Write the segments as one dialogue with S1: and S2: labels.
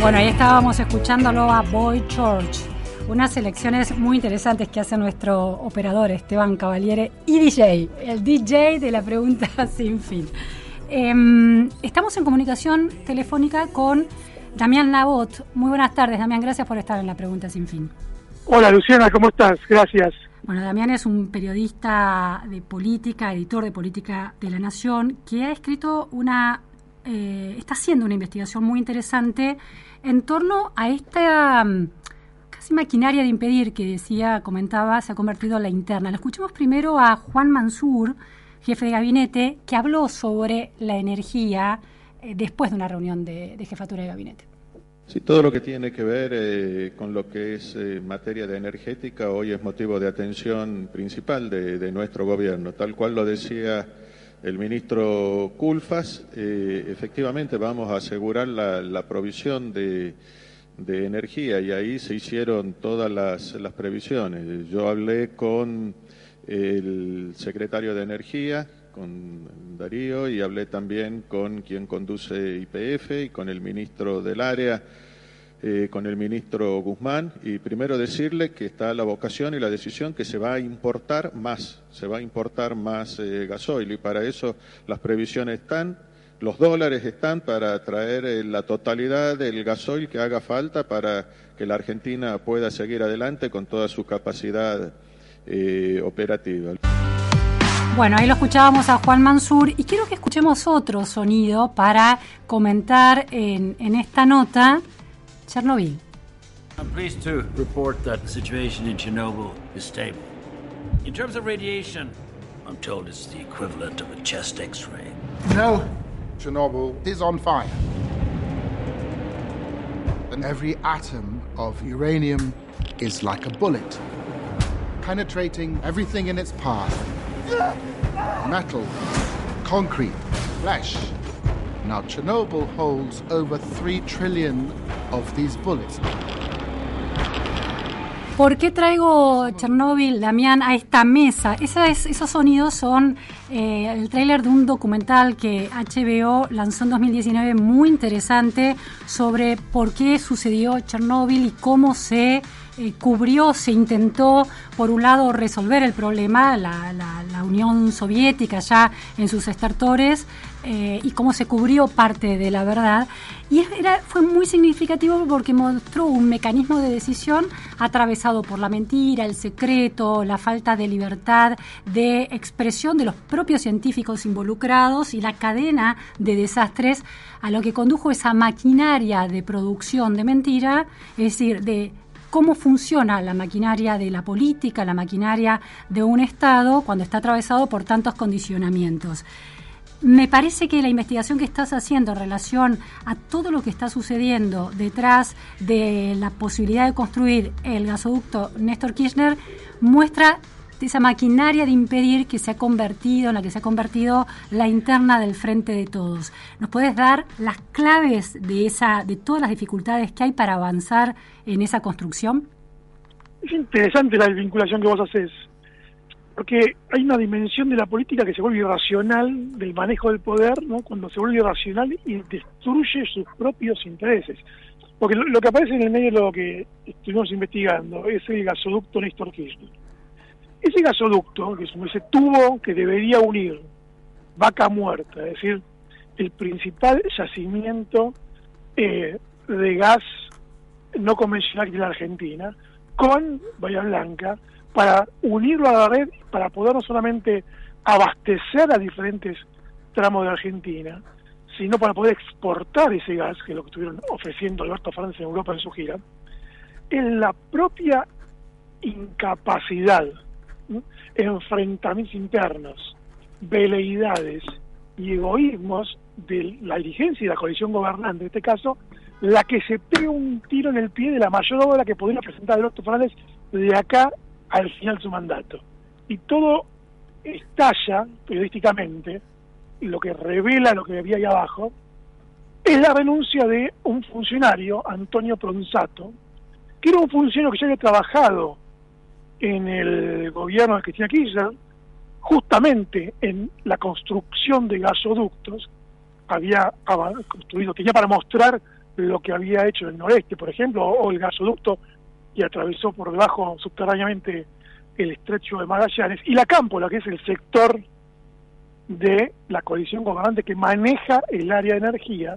S1: Bueno, ahí estábamos escuchándolo a Boy George. Unas elecciones muy interesantes que hace nuestro operador Esteban Cavaliere y DJ, el DJ de la pregunta sin fin. Em, estamos en comunicación telefónica con Damián Labot. Muy buenas tardes, Damián. Gracias por estar en la pregunta sin fin.
S2: Hola, Luciana, ¿cómo estás? Gracias.
S1: Bueno, Damián es un periodista de política, editor de política de La Nación, que ha escrito una, eh, está haciendo una investigación muy interesante en torno a esta mm, casi maquinaria de impedir que decía, comentaba, se ha convertido en la interna. Lo escuchamos primero a Juan Mansur, jefe de gabinete, que habló sobre la energía eh, después de una reunión de, jefatura de gabinete.
S3: Sí, todo lo que tiene que ver eh, con lo que es materia de energética hoy es motivo de atención principal de, nuestro gobierno, tal cual lo decía el ministro Culfas, efectivamente vamos a asegurar la, provisión de, energía y ahí se hicieron todas las previsiones. Yo hablé con el secretario de Energía, con Darío, y hablé también con quien conduce IPF y con el ministro del área, eh, con el ministro Guzmán, y primero decirle que está la vocación y la decisión que se va a importar más, se va a importar más eh, gasoil, y para eso las previsiones están, los dólares están para traer eh, la totalidad del gasoil que haga falta para que la Argentina pueda seguir adelante con toda su capacidad operativa.
S1: Bueno, ahí lo escuchábamos a Juan Mansur y quiero que escuchemos otro sonido para comentar en, en esta nota Chernobyl. I'm pleased to report that the situation in Chernobyl is stable. In terms of radiation, I'm told it's the equivalent of a chest x-ray.
S4: No, Chernobyl is on fire. And every atom of uranium is like a bullet. penetrating everything in its path metal, concrete, flesh. Now, Chernobyl holds over 3 trillion of these bullets.
S1: ¿Por qué traigo Chernobyl, Damián, a esta mesa? esos sonidos son eh, el tráiler de un documental que HBO lanzó en 2019 muy interesante sobre por qué sucedió Chernobyl y cómo se eh, cubrió, se intentó, por un lado, resolver el problema, la, Unión Soviética ya en sus estertores, eh, y cómo se cubrió parte de la verdad. Y fue muy significativo porque mostró un mecanismo de decisión atravesado por la mentira, el secreto, la falta de libertad de expresión de los propios científicos involucrados y la cadena de desastres a lo que condujo esa maquinaria de producción de mentira, es decir, de cómo funciona la maquinaria de la política, la maquinaria de un Estado cuando está atravesado por tantos condicionamientos. Me parece que la investigación que estás haciendo en relación a todo lo que está sucediendo detrás de la posibilidad de construir el gasoducto Néstor Kirchner muestra esa maquinaria de impedir que se ha convertido, en la que se ha convertido la interna del frente de todos. ¿Nos puedes dar las claves de esa, de todas las dificultades que hay para avanzar en esa construcción?
S2: Es interesante la vinculación que vos haces, porque hay una dimensión de la política que se vuelve irracional del manejo del poder, ¿no? Cuando se vuelve irracional y destruye sus propios intereses. Porque lo, que aparece en el medio de lo que estuvimos investigando es el gasoducto Néstor Kirchner ese gasoducto, que es ese tubo que debería unir Vaca Muerta, es decir, el principal yacimiento eh, de gas no convencional de la Argentina, con Bahía Blanca, para unirlo a la red, para poder no solamente abastecer a diferentes tramos de Argentina, sino para poder exportar ese gas, que es lo que estuvieron ofreciendo Alberto Fernández en Europa en su gira, en la propia incapacidad enfrentamientos internos, veleidades y egoísmos de la dirigencia y la coalición gobernante, en este caso, la que se pega un tiro en el pie de la mayor obra que podría presentar Alberto Fernández de acá al final de su mandato. Y todo estalla periodísticamente, lo que revela lo que había ahí abajo, es la renuncia de un funcionario, Antonio Pronsato, que era un funcionario que ya había trabajado en el gobierno de Cristina Kirchner, justamente en la construcción de gasoductos, había construido, tenía para mostrar lo que había hecho el noreste, por ejemplo, o el gasoducto que atravesó por debajo subterráneamente el estrecho de Magallanes, y la Cámpola, que es el sector de la coalición gobernante que maneja el área de energía,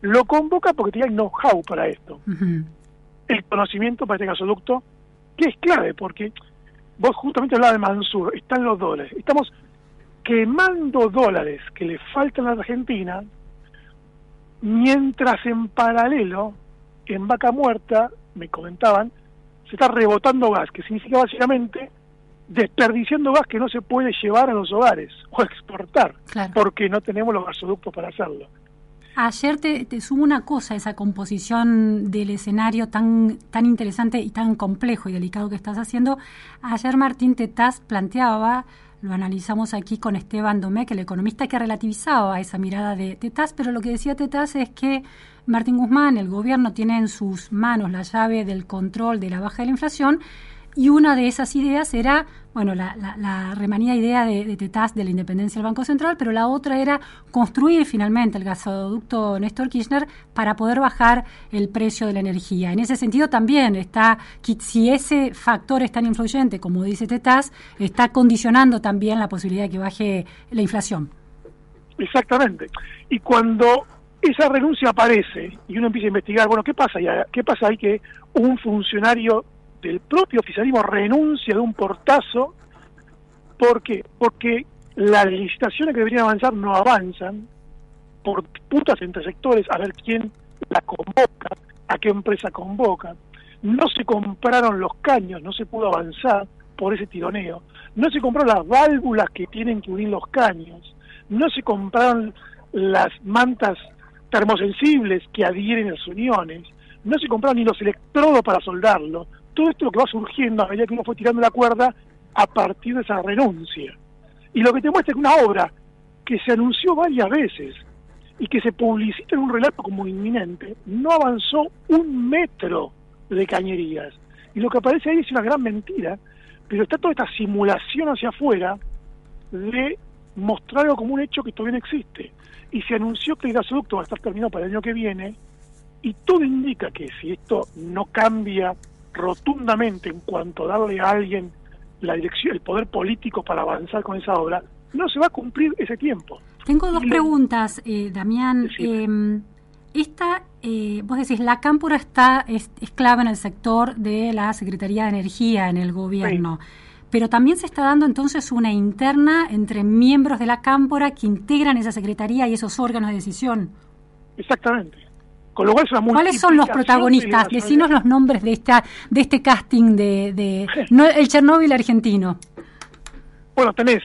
S2: lo convoca porque tiene el know-how para esto. El conocimiento para este gasoducto, que es clave, porque vos justamente hablabas de Mansur, están los dólares. Estamos quemando dólares que le faltan a la Argentina, mientras en paralelo, en Vaca Muerta, me comentaban, se está rebotando gas, que significa básicamente desperdiciando gas que no se puede llevar a los hogares o exportar, porque no tenemos los gasoductos para hacerlo.
S1: Ayer te, te, sumo una cosa, esa composición del escenario tan, tan interesante y tan complejo y delicado que estás haciendo. Ayer Martín Tetaz planteaba, lo analizamos aquí con Esteban Domecq, el economista que relativizaba esa mirada de Tetaz, pero lo que decía Tetaz es que Martín Guzmán, el gobierno, tiene en sus manos la llave del control de la baja de la inflación y una de esas ideas era, bueno, la, la, remanida idea de, de, Tetaz de la independencia del Banco Central, pero la otra era construir finalmente el gasoducto Néstor Kirchner para poder bajar el precio de la energía. En ese sentido también está, si ese factor es tan influyente como dice Tetaz, está condicionando también la posibilidad de que baje la inflación.
S2: Exactamente. Y cuando esa renuncia aparece y uno empieza a investigar, bueno, ¿qué pasa? ¿Qué pasa ahí que un funcionario del propio oficialismo renuncia de un portazo. ¿Por qué? Porque las licitaciones que deberían avanzar no avanzan por putas entre sectores a ver quién la convoca, a qué empresa convoca. No se compraron los caños, no se pudo avanzar por ese tironeo. No se compraron las válvulas que tienen que unir los caños. No se compraron las mantas termosensibles que adhieren a las uniones. No se compraron ni los electrodos para soldarlo todo esto lo que va surgiendo a medida que uno fue tirando la cuerda a partir de esa renuncia. Y lo que te muestra es una obra que se anunció varias veces y que se publicita en un relato como inminente, no avanzó un metro de cañerías. Y lo que aparece ahí es una gran mentira, pero está toda esta simulación hacia afuera de mostrarlo como un hecho que todavía no existe. Y se anunció que el gasoducto va a estar terminado para el año que viene, y todo indica que si esto no cambia rotundamente en cuanto a darle a alguien la dirección, el poder político para avanzar con esa obra, no se va a cumplir ese tiempo.
S1: Tengo dos preguntas, eh, Damián. Em, esta, eh, vos decís, la cámpora está es, clave en el sector de la Secretaría de Energía en el gobierno. Pero también se está dando entonces una interna entre miembros de la cámpora que integran esa secretaría y esos órganos de decisión.
S2: Exactamente. Con lo cual
S1: ¿Cuáles son los protagonistas? Decinos los nombres de esta de este casting de, el Chernóbil argentino.
S2: Bueno, tenés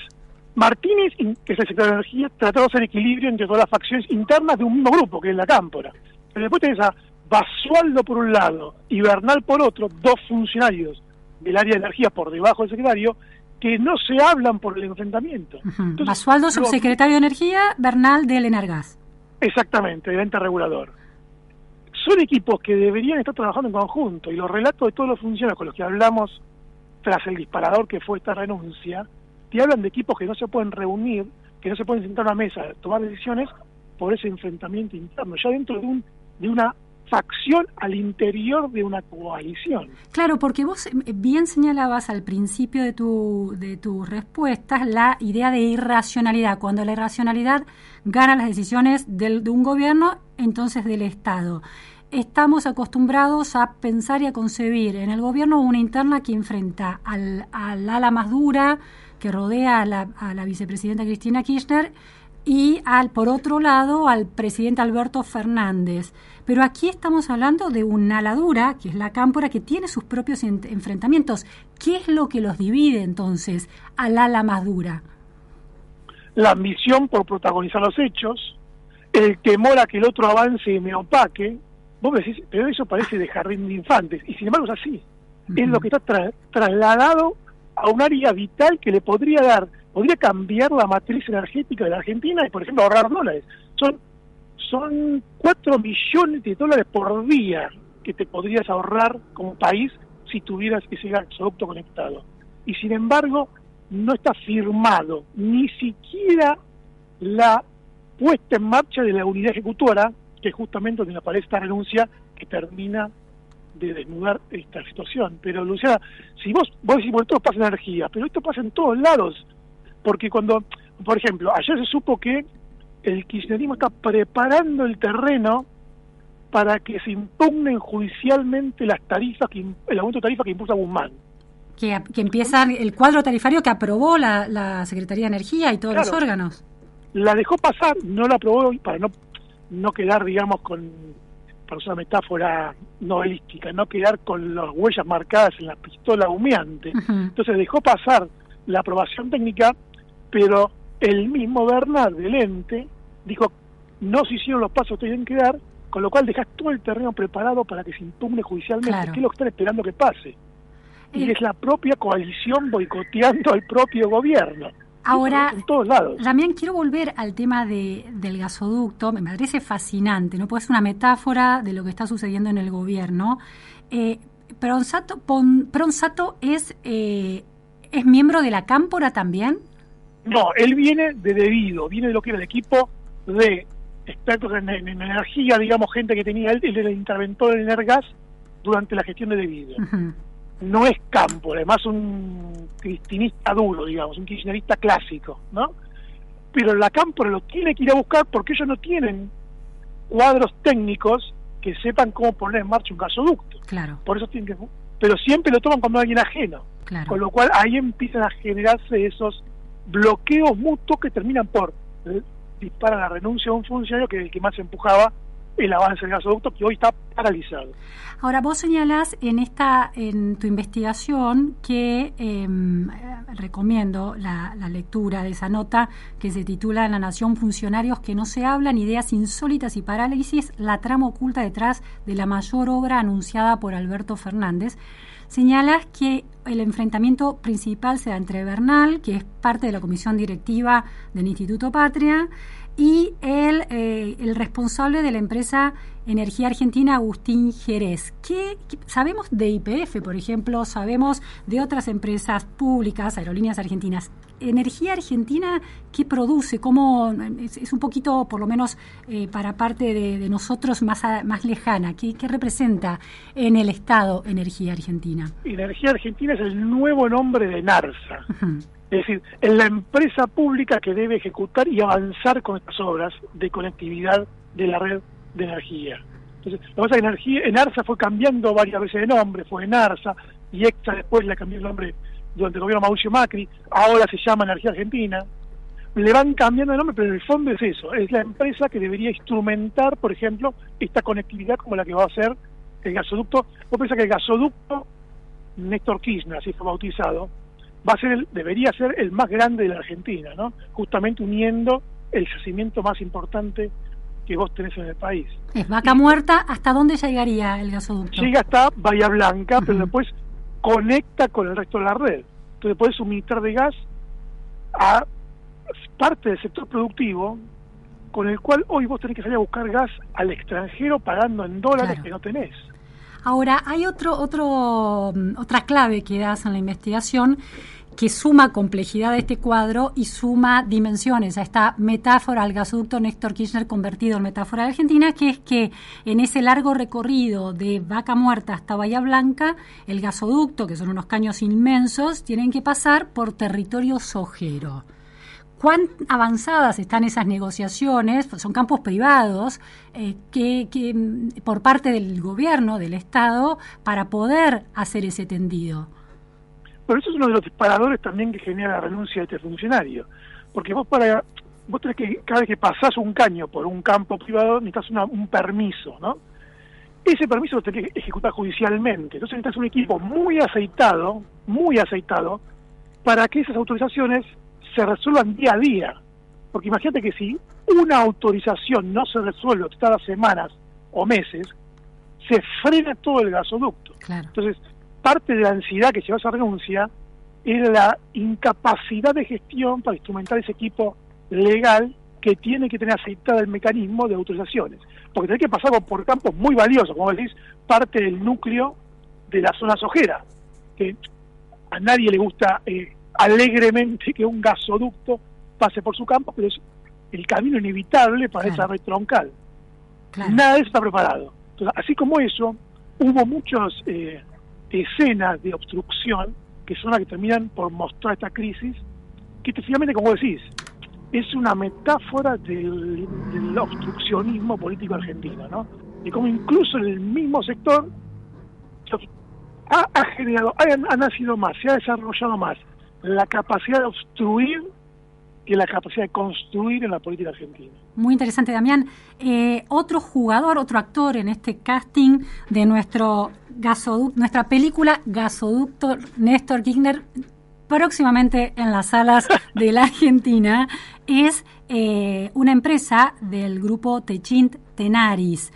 S2: Martínez, que es el secretario de Energía, tratando de hacer equilibrio entre todas las facciones internas de un mismo grupo, que es la Cámpora. Pero después tenés a Basualdo por un lado y Bernal por otro, dos funcionarios del área de energía por debajo del secretario, que no se hablan por el enfrentamiento.
S1: Basualdo, subsecretario de Energía, Bernal del Enargas.
S2: Exactamente, de ente regulador son equipos que deberían estar trabajando en conjunto y los relatos de todos los funcionarios con los que hablamos tras el disparador que fue esta renuncia, te hablan de equipos que no se pueden reunir, que no se pueden sentar a una mesa tomar decisiones por ese enfrentamiento interno, ya dentro de, un, de una facción al interior de una coalición.
S1: Claro, porque vos eh, bien señalabas al principio de, tu, de tus respuestas la idea de irracionalidad. Cuando la irracionalidad gana las decisiones del, de un gobierno, entonces del Estado estamos acostumbrados a pensar y a concebir en el gobierno una interna que enfrenta al, ala más dura que rodea a la, a la, vicepresidenta Cristina Kirchner y al por otro lado al presidente Alberto Fernández. Pero aquí estamos hablando de una ala dura, que es la cámpora, que tiene sus propios enfrentamientos. ¿Qué es lo que los divide entonces al ala más dura?
S2: La ambición por protagonizar los hechos, el temor a que el otro avance y me opaque, Vos me decís, pero eso parece de jardín de infantes, y sin embargo es así. Es lo que está trasladado a un área vital que le podría dar, podría cambiar la matriz energética de la Argentina y, por ejemplo, ahorrar dólares. Son, son 4 millones de dólares por día que te podrías ahorrar como país si tuvieras ese gasoducto conectado. Y sin embargo, no está firmado ni siquiera la puesta en marcha de la unidad ejecutora, justamente donde aparece esta renuncia que termina de desnudar esta situación. Pero Luciana, si vos, vos decís, bueno, esto pasa en energía, pero esto pasa en todos lados, porque cuando, por ejemplo, ayer se supo que el kirchnerismo está preparando el terreno para que se impugnen judicialmente las tarifas, que, el aumento de tarifa que impuso Guzmán.
S1: Que, que, empieza el cuadro tarifario que aprobó la, la Secretaría de Energía y todos los órganos.
S2: La dejó pasar, no la aprobó para no, no quedar, digamos, con, para usar una metáfora novelística, no quedar con las huellas marcadas en la pistola humeante. Entonces dejó pasar la aprobación técnica, pero el mismo Bernard del ente dijo, no se hicieron los pasos que tienen que dar, con lo cual dejas todo el terreno preparado para que se impugne judicialmente, que es lo que están esperando que pase. Y eh, es la propia coalición boicoteando al propio gobierno.
S1: Ahora, en todos lados. también quiero volver al tema de, del gasoducto, me parece fascinante, ¿no? Pues es una metáfora de lo que está sucediendo en el gobierno. Eh, Pronsato, Pronsato es, eh, es miembro de la Cámpora también.
S2: No, él viene de debido, viene de lo que era el equipo de expertos en, energía, digamos, gente que tenía él, el interventor en Energas durante la gestión de debido. No es campo, además un cristinista duro, digamos, un kirchnerista clásico, ¿no? Pero la campo lo tiene que ir a buscar porque ellos no tienen cuadros técnicos que sepan cómo poner en marcha un gasoducto.
S1: Claro.
S2: Por eso tienen que pero siempre lo toman como alguien ajeno.
S1: Claro.
S2: Con lo cual ahí empiezan a generarse esos bloqueos mutuos que terminan por eh, disparar la renuncia de un funcionario que es el que más empujaba el avance del gasoducto que hoy está paralizado.
S1: Ahora, vos señalás en esta, en tu investigación que em, recomiendo la, lectura de esa nota que se titula La Nación Funcionarios que no se hablan, ideas insólitas y parálisis, la trama oculta detrás de la mayor obra anunciada por Alberto Fernández. Señalas que el enfrentamiento principal se da entre Bernal, que es parte de la comisión directiva del Instituto Patria, y el, eh, el responsable de la empresa Energía Argentina, Agustín Jerez. ¿Qué, sabemos de IPF, por ejemplo, sabemos de otras empresas públicas, aerolíneas argentinas. Energía Argentina, ¿qué produce? ¿Cómo, es, un poquito, por lo menos eh, para parte de, nosotros, más, más lejana? ¿Qué, ¿Qué, representa en el Estado Energía Argentina?
S2: Energía Argentina es el nuevo nombre de NARSA. Es decir, es la empresa pública que debe ejecutar y avanzar con estas obras de conectividad de la red de energía. Entonces, lo que pasa es que energía, en ARSA fue cambiando varias veces de nombre, fue en ARSA, y EXA después le cambió el nombre durante el gobierno Mauricio Macri, ahora se llama Energía Argentina. Le van cambiando de nombre, pero en el fondo es eso, es la empresa que debería instrumentar, por ejemplo, esta conectividad como la que va a hacer el gasoducto. Vos pensás que el gasoducto Néstor Kirchner, así fue bautizado, va a ser el, debería ser el más grande de la Argentina, ¿no? Justamente uniendo el yacimiento más importante que vos tenés en el país.
S1: Es vaca muerta, ¿hasta dónde llegaría el gasoducto?
S2: Llega hasta Bahía Blanca, pero después conecta con el resto de la red. Entonces puedes suministrar de gas a parte del sector productivo con el cual hoy vos tenés que salir a buscar gas al extranjero pagando en dólares que no tenés.
S1: Ahora, hay otro, otro, mm, otra clave que das en la investigación que suma complejidad a este cuadro y suma dimensiones a esta metáfora al gasoducto Néstor Kirchner convertido en metáfora de Argentina, que es que en ese largo recorrido de Vaca Muerta hasta Bahía Blanca, el gasoducto, que son unos caños inmensos, tienen que pasar por territorio sojero. ¿Cuán avanzadas están esas negociaciones? Son campos privados eh, que, que por parte del gobierno, del Estado, para poder hacer ese tendido.
S2: Pero eso es uno de los disparadores también que genera la renuncia de este funcionario. Porque vos para vos tenés que, cada vez que pasás un caño por un campo privado, necesitas un permiso, ¿no? Ese permiso lo tenés que ejecutar judicialmente. Entonces necesitas un equipo muy aceitado, muy aceitado, para que esas autorizaciones se resuelvan día a día. Porque imagínate que si una autorización no se resuelve cada semanas o meses, se frena todo el gasoducto. Entonces, parte de la ansiedad que lleva a esa renuncia era la incapacidad de gestión para instrumentar ese equipo legal que tiene que tener aceitado el mecanismo de autorizaciones. Porque tiene que pasar por campos muy valiosos, como decís, parte del núcleo de la zona sojera, que a nadie le gusta eh, alegremente que un gasoducto pase por su campo, pero es el camino inevitable para esa red troncal. Nada de eso está preparado. Entonces, así como eso, hubo muchas eh, escenas de obstrucción que son las que terminan por mostrar esta crisis, que finalmente, como decís, es una metáfora del, obstruccionismo político argentino, ¿no? Y como incluso en el mismo sector ha, generado, ha, nacido más, se ha desarrollado más la capacidad de obstruir que la capacidad de construir en la política argentina.
S1: Muy interesante, Damián. Eh, otro jugador, otro actor en este casting de nuestro gasoducto, nuestra película Gasoducto, Néstor Kirchner, próximamente en las salas de la Argentina, es eh, una empresa del grupo Techint Tenaris.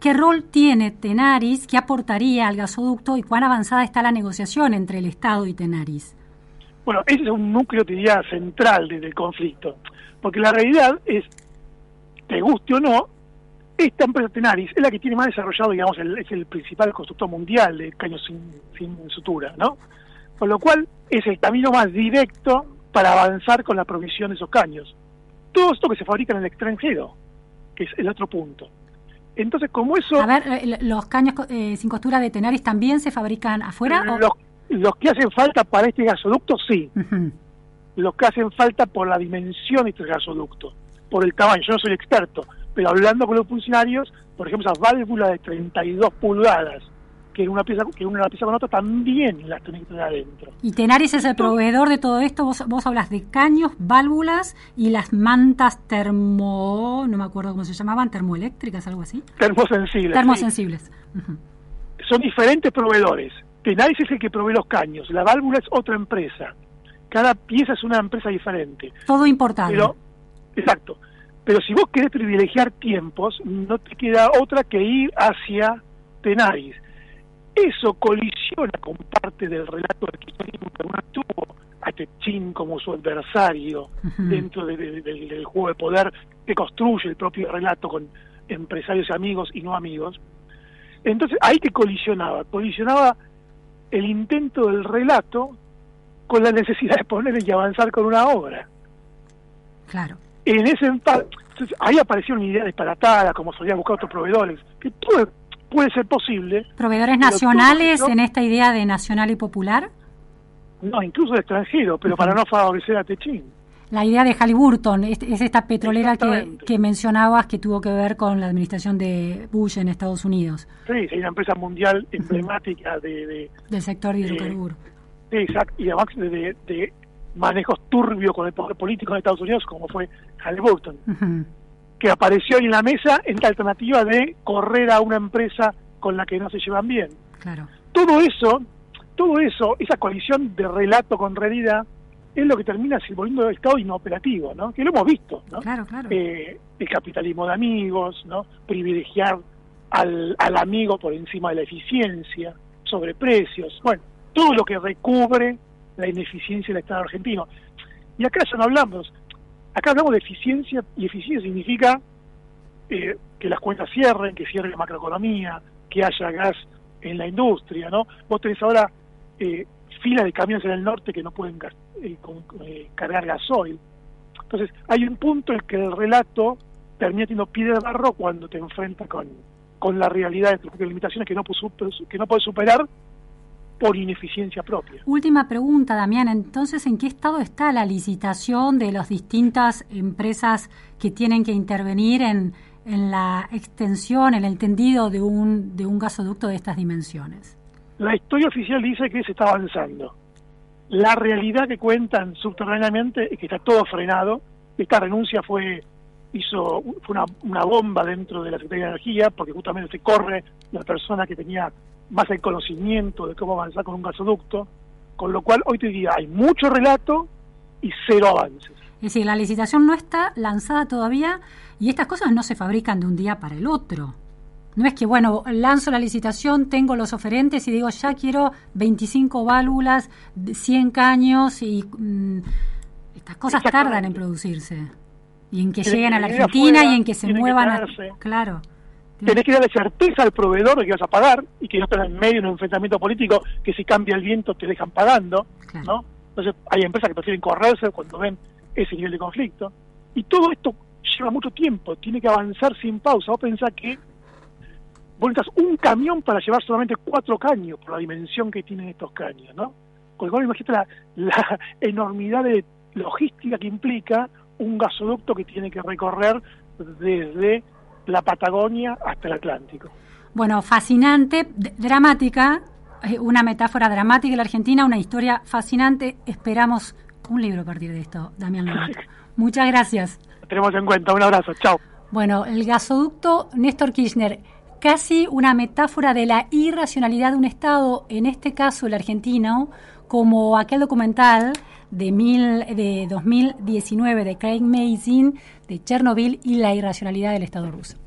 S1: ¿Qué rol tiene Tenaris? ¿Qué aportaría al gasoducto y cuán avanzada está la negociación entre el Estado y Tenaris?
S2: Bueno, ese es un núcleo, diría, central del conflicto, porque la realidad es, te guste o no, esta empresa Tenaris es la que tiene más desarrollado, digamos, el, es el principal constructor mundial de caños sin, sin sutura, ¿no? Con lo cual es el camino más directo para avanzar con la provisión de esos caños. Todo esto que se fabrica en el extranjero, que es el otro punto. Entonces, como eso...
S1: A ver, eh, ¿los caños eh, sin costura de Tenaris también se fabrican afuera?
S2: Los, los que hacen falta para este gasoducto, sí. Los que hacen falta por la dimensión de este gasoducto, por el tamaño. Yo no soy experto, pero hablando con los funcionarios, por ejemplo, esas válvulas de 32 pulgadas, que una pieza que una pieza con otra también las tenés que tener adentro.
S1: Y Tenaris es el proveedor de todo esto. Vos, vos hablas de caños, válvulas y las mantas termo, no me acuerdo cómo se llamaban, termoeléctricas, algo así.
S2: Termosensibles.
S1: Termosensibles.
S2: Son diferentes proveedores. Tenaris es el que provee los caños, la válvula es otra empresa. Cada pieza es una empresa diferente.
S1: Todo importado.
S2: Pero, exacto. Pero si vos querés privilegiar tiempos, no te queda otra que ir hacia Tenaris. Eso colisiona con parte del relato del kirchnerismo que uno tuvo a Techín como su adversario dentro del juego de poder que construye el propio relato con empresarios amigos y no amigos. Entonces, ahí que colisionaba, colisionaba el intento del relato con la necesidad de poner y avanzar con una obra.
S1: Claro.
S2: En ese entonces, ahí apareció una idea disparatada, como solían buscar otros proveedores, que todo puede ser posible.
S1: ¿Proveedores nacionales en esta idea de nacional y popular?
S2: No, incluso de extranjero, pero para no favorecer a Techín.
S1: La idea de Halliburton es, esta petrolera que, mencionabas que tuvo que ver con la administración de Bush en Estados Unidos.
S2: Sí, es una empresa mundial emblemática de,
S1: del sector de hidrocarburos.
S2: sí, exacto, y además de, de, manejos turbios con el poder político en Estados Unidos, como fue Halliburton, que apareció en la mesa en la alternativa de correr a una empresa con la que no se llevan bien.
S1: Claro.
S2: Todo eso, todo eso, esa colisión de relato con realidad, es lo que termina volviendo el Estado inoperativo, ¿no? Que lo hemos visto, ¿no?
S1: Claro, claro.
S2: Eh, el capitalismo de amigos, ¿no? Privilegiar al, al amigo por encima de la eficiencia, sobre precios, bueno, todo lo que recubre la ineficiencia del Estado argentino. Y acá ya no hablamos, acá hablamos de eficiencia, y eficiencia significa eh, que las cuentas cierren, que cierre la macroeconomía, que haya gas en la industria, ¿no? Vos tenés ahora eh, filas de camiones en el norte que no pueden eh, eh, cargar gasoil. Entonces, hay un punto en que el relato termina teniendo pie de barro cuando te enfrentas con, con la realidad de tus limitaciones que no, que no puedes superar por ineficiencia propia.
S1: Última pregunta, Damián. Entonces, ¿en qué estado está la licitación de las distintas empresas que tienen que intervenir en, en la extensión, en el tendido de un, de un gasoducto de estas dimensiones?
S2: La historia oficial dice que se está avanzando. La realidad que cuentan subterráneamente es que está todo frenado. Esta renuncia fue hizo fue una, una bomba dentro de la Secretaría de Energía porque justamente se corre la persona que tenía más el conocimiento de cómo avanzar con un gasoducto, con lo cual hoy te diría hay mucho relato y cero avances.
S1: Es decir, la licitación no está lanzada todavía y estas cosas no se fabrican de un día para el otro. No es que, bueno, lanzo la licitación, tengo los oferentes y digo, ya quiero 25 válvulas, 100 caños y mm, estas cosas tardan en producirse. Y en que lleguen a la Argentina y en que se muevan. a, claro.
S2: Tenés que darle certeza al proveedor de que vas a pagar y que no estás en medio de un enfrentamiento político que si cambia el viento te dejan pagando, ¿no? Entonces hay empresas que prefieren correrse cuando ven ese nivel de conflicto. Y todo esto lleva mucho tiempo, tiene que avanzar sin pausa. Vos pensás que vos necesitas un camión para llevar solamente cuatro caños, por la dimensión que tienen estos caños, ¿no? Con lo cual imagínate la, la enormidad de logística que implica un gasoducto que tiene que recorrer desde la Patagonia hasta el Atlántico.
S1: Bueno, fascinante, dramática, eh, una metáfora dramática de la Argentina, una historia fascinante. Esperamos un libro a partir de esto, Damián Muchas gracias.
S2: tenemos en cuenta, un abrazo, chao.
S1: Bueno, el gasoducto Néstor Kirchner, casi una metáfora de la irracionalidad de un Estado, en este caso el argentino, como aquel documental de, de 2019 de Craig Mazin de Chernobyl y la irracionalidad del Estado ruso.